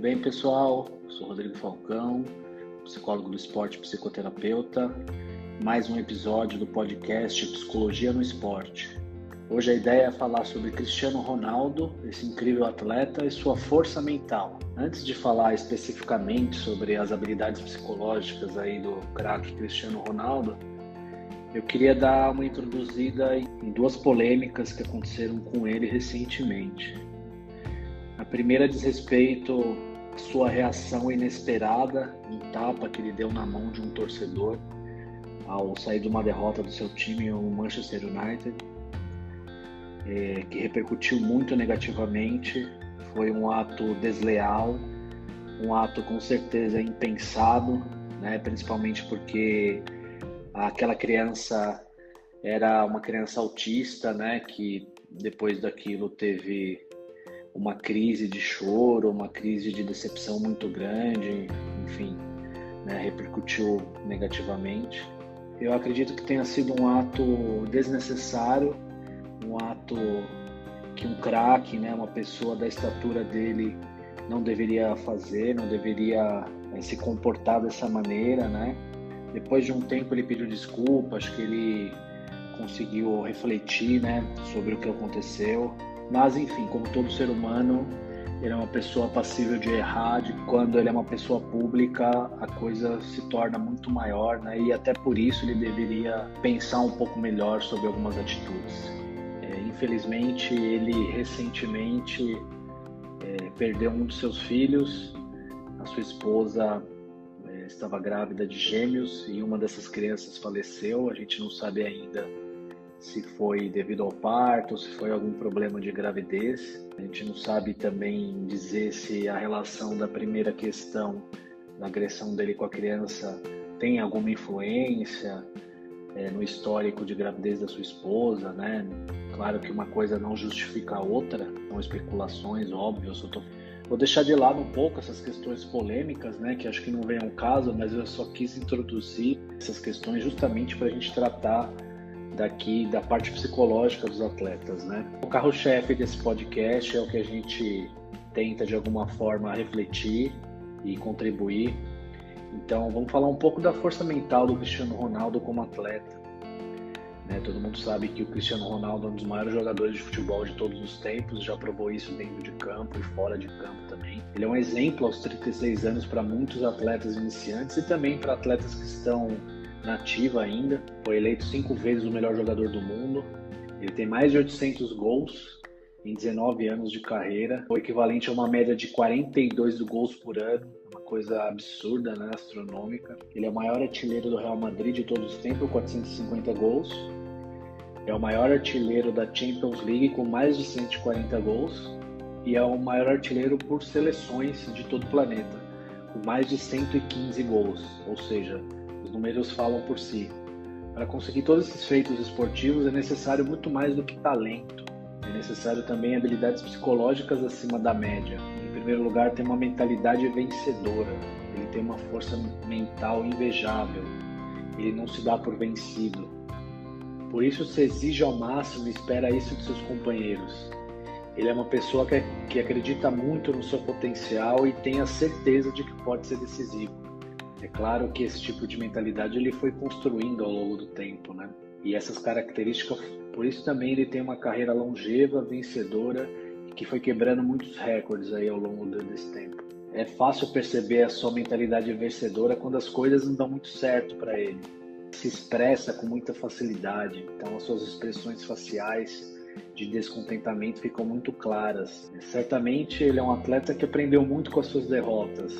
Tudo bem, pessoal? Sou Rodrigo Falcão, psicólogo do esporte psicoterapeuta. Mais um episódio do podcast Psicologia no Esporte. Hoje a ideia é falar sobre Cristiano Ronaldo, esse incrível atleta e sua força mental. Antes de falar especificamente sobre as habilidades psicológicas aí do craque Cristiano Ronaldo, eu queria dar uma introduzida em duas polêmicas que aconteceram com ele recentemente. A primeira diz respeito sua reação inesperada, um tapa que ele deu na mão de um torcedor ao sair de uma derrota do seu time, o Manchester United, é, que repercutiu muito negativamente. Foi um ato desleal, um ato com certeza impensado, né? principalmente porque aquela criança era uma criança autista, né, que depois daquilo teve uma crise de choro, uma crise de decepção muito grande, enfim, né, repercutiu negativamente. Eu acredito que tenha sido um ato desnecessário, um ato que um craque, né, uma pessoa da estatura dele não deveria fazer, não deveria é, se comportar dessa maneira, né? Depois de um tempo ele pediu desculpa, acho que ele conseguiu refletir, né, sobre o que aconteceu. Mas enfim, como todo ser humano, ele é uma pessoa passível de errar, de quando ele é uma pessoa pública, a coisa se torna muito maior, né? E até por isso ele deveria pensar um pouco melhor sobre algumas atitudes. É, infelizmente, ele recentemente é, perdeu um dos seus filhos, a sua esposa estava grávida de gêmeos e uma dessas crianças faleceu. A gente não sabe ainda se foi devido ao parto, se foi algum problema de gravidez. A gente não sabe também dizer se a relação da primeira questão, da agressão dele com a criança, tem alguma influência é, no histórico de gravidez da sua esposa, né? Claro que uma coisa não justifica a outra, são especulações, óbvio, eu tô Vou deixar de lado um pouco essas questões polêmicas, né, que acho que não vem ao caso, mas eu só quis introduzir essas questões justamente para a gente tratar daqui da parte psicológica dos atletas, né? O carro-chefe desse podcast é o que a gente tenta de alguma forma refletir e contribuir. Então, vamos falar um pouco da força mental do Cristiano Ronaldo como atleta. Né? Todo mundo sabe que o Cristiano Ronaldo é um dos maiores jogadores de futebol de todos os tempos, já provou isso dentro de campo e fora de campo também. Ele é um exemplo aos 36 anos para muitos atletas iniciantes e também para atletas que estão na ativa ainda. Foi eleito cinco vezes o melhor jogador do mundo. Ele tem mais de 800 gols em 19 anos de carreira, o equivalente a uma média de 42 gols por ano, uma coisa absurda, né, astronômica. Ele é o maior artilheiro do Real Madrid de todos os tempos, 450 gols. É o maior artilheiro da Champions League com mais de 140 gols e é o maior artilheiro por seleções de todo o planeta, com mais de 115 gols, ou seja, os números falam por si. Para conseguir todos esses feitos esportivos é necessário muito mais do que talento, é necessário também habilidades psicológicas acima da média. Em primeiro lugar, tem uma mentalidade vencedora, ele tem uma força mental invejável, ele não se dá por vencido por isso se exige ao máximo e espera isso de seus companheiros. Ele é uma pessoa que, que acredita muito no seu potencial e tem a certeza de que pode ser decisivo. É claro que esse tipo de mentalidade ele foi construindo ao longo do tempo, né? E essas características, por isso também ele tem uma carreira longeva, vencedora, que foi quebrando muitos recordes aí ao longo desse tempo. É fácil perceber a sua mentalidade vencedora quando as coisas não dão muito certo para ele se expressa com muita facilidade. Então, as suas expressões faciais de descontentamento ficam muito claras. Certamente, ele é um atleta que aprendeu muito com as suas derrotas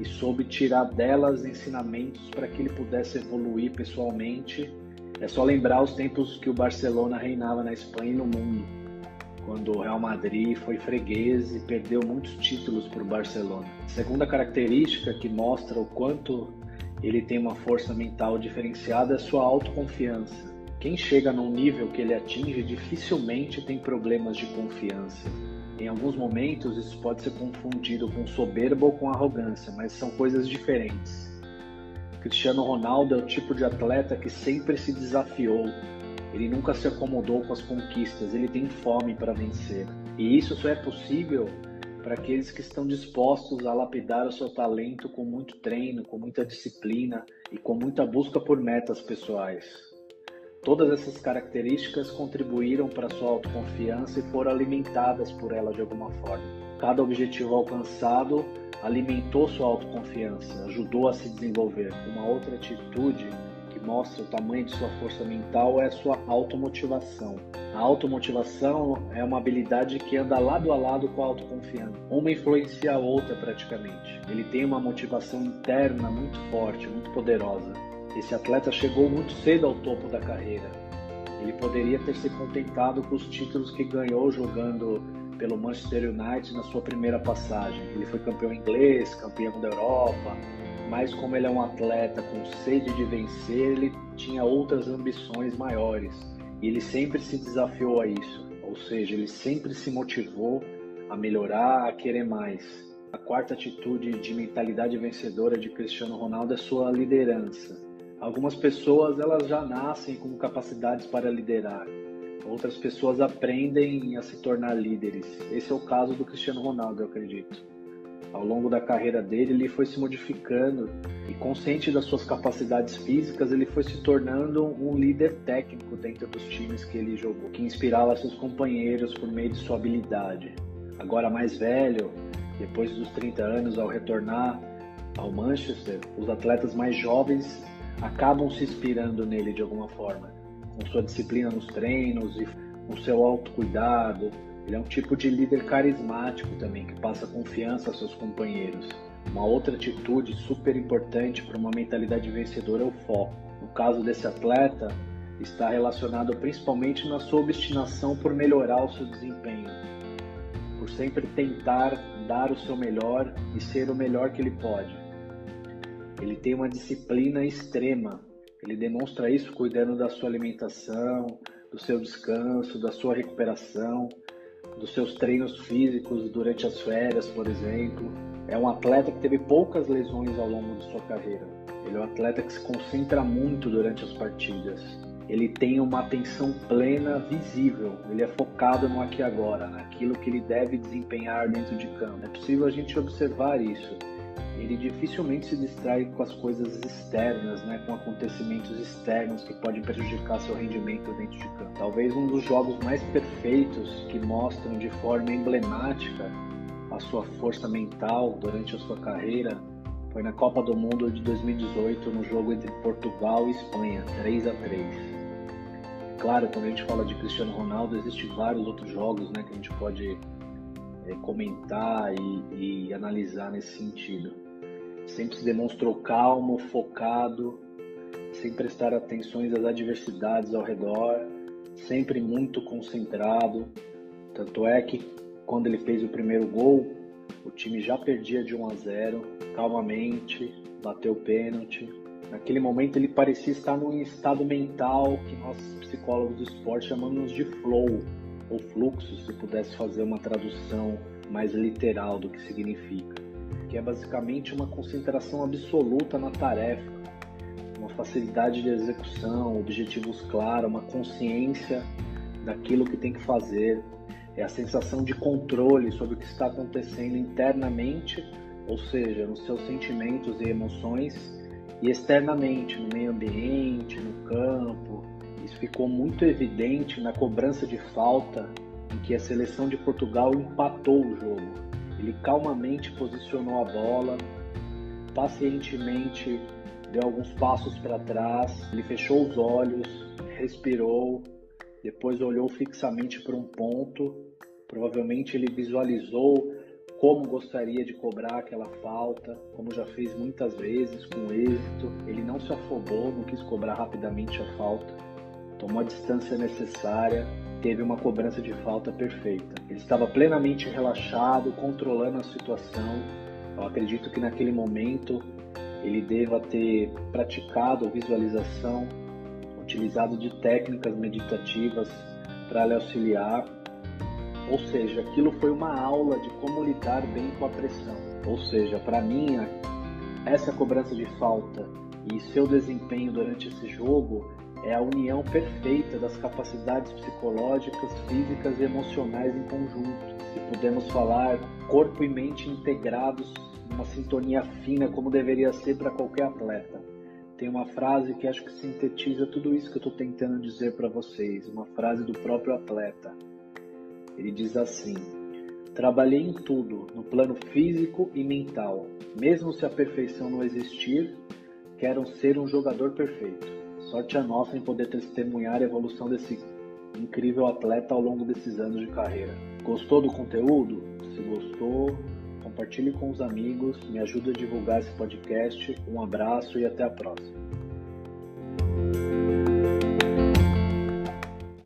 e soube tirar delas ensinamentos para que ele pudesse evoluir pessoalmente. É só lembrar os tempos que o Barcelona reinava na Espanha e no mundo, quando o Real Madrid foi freguês e perdeu muitos títulos para o Barcelona. Segunda característica que mostra o quanto ele tem uma força mental diferenciada é sua autoconfiança. Quem chega num nível que ele atinge dificilmente tem problemas de confiança. Em alguns momentos isso pode ser confundido com soberba ou com arrogância, mas são coisas diferentes. Cristiano Ronaldo é o tipo de atleta que sempre se desafiou. Ele nunca se acomodou com as conquistas, ele tem fome para vencer. E isso só é possível para aqueles que estão dispostos a lapidar o seu talento com muito treino, com muita disciplina e com muita busca por metas pessoais. Todas essas características contribuíram para sua autoconfiança e foram alimentadas por ela de alguma forma. Cada objetivo alcançado alimentou sua autoconfiança, ajudou a se desenvolver. Uma outra atitude que mostra o tamanho de sua força mental é sua automotivação. A automotivação é uma habilidade que anda lado a lado com a autoconfiança. Uma influencia a outra praticamente. Ele tem uma motivação interna muito forte, muito poderosa. Esse atleta chegou muito cedo ao topo da carreira. Ele poderia ter se contentado com os títulos que ganhou jogando pelo Manchester United na sua primeira passagem. Ele foi campeão inglês, campeão da Europa, mas como ele é um atleta com sede de vencer, ele tinha outras ambições maiores. E ele sempre se desafiou a isso, ou seja, ele sempre se motivou a melhorar, a querer mais. A quarta atitude de mentalidade vencedora de Cristiano Ronaldo é sua liderança. Algumas pessoas elas já nascem com capacidades para liderar, Outras pessoas aprendem a se tornar líderes. Esse é o caso do Cristiano Ronaldo, eu acredito. Ao longo da carreira dele, ele foi se modificando e, consciente das suas capacidades físicas, ele foi se tornando um líder técnico dentro dos times que ele jogou, que inspirava seus companheiros por meio de sua habilidade. Agora, mais velho, depois dos 30 anos, ao retornar ao Manchester, os atletas mais jovens acabam se inspirando nele de alguma forma com sua disciplina nos treinos e com seu autocuidado. Ele é um tipo de líder carismático também, que passa confiança aos seus companheiros. Uma outra atitude super importante para uma mentalidade vencedora é o foco. No caso desse atleta, está relacionado principalmente na sua obstinação por melhorar o seu desempenho, por sempre tentar dar o seu melhor e ser o melhor que ele pode. Ele tem uma disciplina extrema ele demonstra isso cuidando da sua alimentação, do seu descanso, da sua recuperação, dos seus treinos físicos durante as férias, por exemplo. É um atleta que teve poucas lesões ao longo de sua carreira. Ele é um atleta que se concentra muito durante as partidas. Ele tem uma atenção plena visível. Ele é focado no aqui e agora, naquilo que ele deve desempenhar dentro de campo. É possível a gente observar isso ele dificilmente se distrai com as coisas externas, né, com acontecimentos externos que podem prejudicar seu rendimento dentro de campo. Talvez um dos jogos mais perfeitos que mostram de forma emblemática a sua força mental durante a sua carreira foi na Copa do Mundo de 2018, no jogo entre Portugal e Espanha, 3 a 3. Claro, quando a gente fala de Cristiano Ronaldo, existem vários outros jogos né, que a gente pode é, comentar e, e analisar nesse sentido sempre se demonstrou calmo, focado, sem prestar atenções às adversidades ao redor, sempre muito concentrado. Tanto é que quando ele fez o primeiro gol, o time já perdia de 1 a 0, calmamente, bateu o pênalti. Naquele momento ele parecia estar num estado mental que nós psicólogos do esporte chamamos de flow ou fluxo, se pudesse fazer uma tradução mais literal do que significa que é basicamente uma concentração absoluta na tarefa, uma facilidade de execução, objetivos claros, uma consciência daquilo que tem que fazer, é a sensação de controle sobre o que está acontecendo internamente, ou seja, nos seus sentimentos e emoções, e externamente, no meio ambiente, no campo. Isso ficou muito evidente na cobrança de falta em que a seleção de Portugal empatou o jogo. Ele calmamente posicionou a bola, pacientemente deu alguns passos para trás, ele fechou os olhos, respirou, depois olhou fixamente para um ponto. Provavelmente ele visualizou como gostaria de cobrar aquela falta, como já fez muitas vezes com êxito. Ele não se afobou, não quis cobrar rapidamente a falta, tomou a distância necessária teve uma cobrança de falta perfeita. Ele estava plenamente relaxado, controlando a situação. Eu acredito que naquele momento ele deva ter praticado visualização, utilizado de técnicas meditativas para lhe auxiliar. Ou seja, aquilo foi uma aula de como lidar bem com a pressão. Ou seja, para mim, essa cobrança de falta e seu desempenho durante esse jogo é a união perfeita das capacidades psicológicas, físicas e emocionais em conjunto. Se podemos falar corpo e mente integrados, uma sintonia fina como deveria ser para qualquer atleta. Tem uma frase que acho que sintetiza tudo isso que eu estou tentando dizer para vocês, uma frase do próprio atleta. Ele diz assim: Trabalhei em tudo, no plano físico e mental. Mesmo se a perfeição não existir, quero ser um jogador perfeito. Sorte a nossa em poder testemunhar a evolução desse incrível atleta ao longo desses anos de carreira. Gostou do conteúdo? Se gostou, compartilhe com os amigos, me ajude a divulgar esse podcast. Um abraço e até a próxima.